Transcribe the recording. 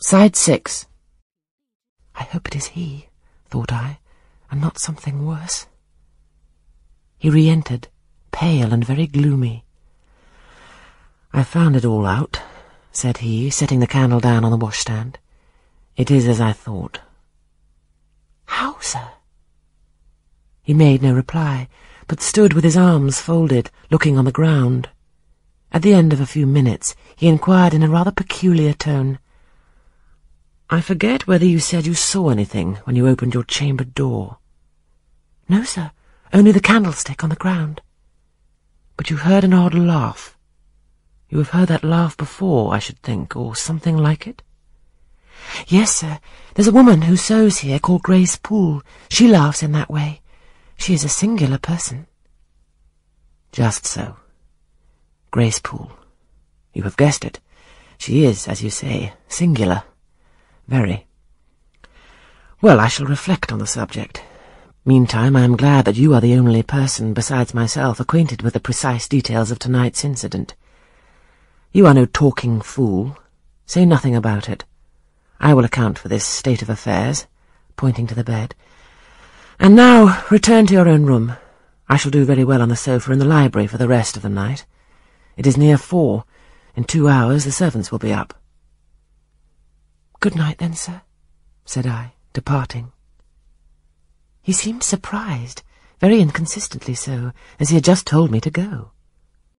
Side 6 I hope it is he, thought I, and not something worse. He re-entered, pale and very gloomy. I found it all out, said he, setting the candle down on the washstand. It is as I thought. How, sir? He made no reply, but stood with his arms folded, looking on the ground. At the end of a few minutes, he inquired in a rather peculiar tone, I forget whether you said you saw anything when you opened your chamber door. No, sir, only the candlestick on the ground. But you heard an odd laugh. You have heard that laugh before, I should think, or something like it? Yes, sir. There's a woman who sews here called Grace Poole. She laughs in that way. She is a singular person. Just so. Grace Poole. You have guessed it. She is, as you say, singular. Very. Well, I shall reflect on the subject. Meantime, I am glad that you are the only person besides myself acquainted with the precise details of tonight's incident. You are no talking fool. Say nothing about it. I will account for this state of affairs, pointing to the bed. And now return to your own room. I shall do very well on the sofa in the library for the rest of the night. It is near four. In two hours the servants will be up. Good night, then, sir, said I, departing. He seemed surprised, very inconsistently so, as he had just told me to go.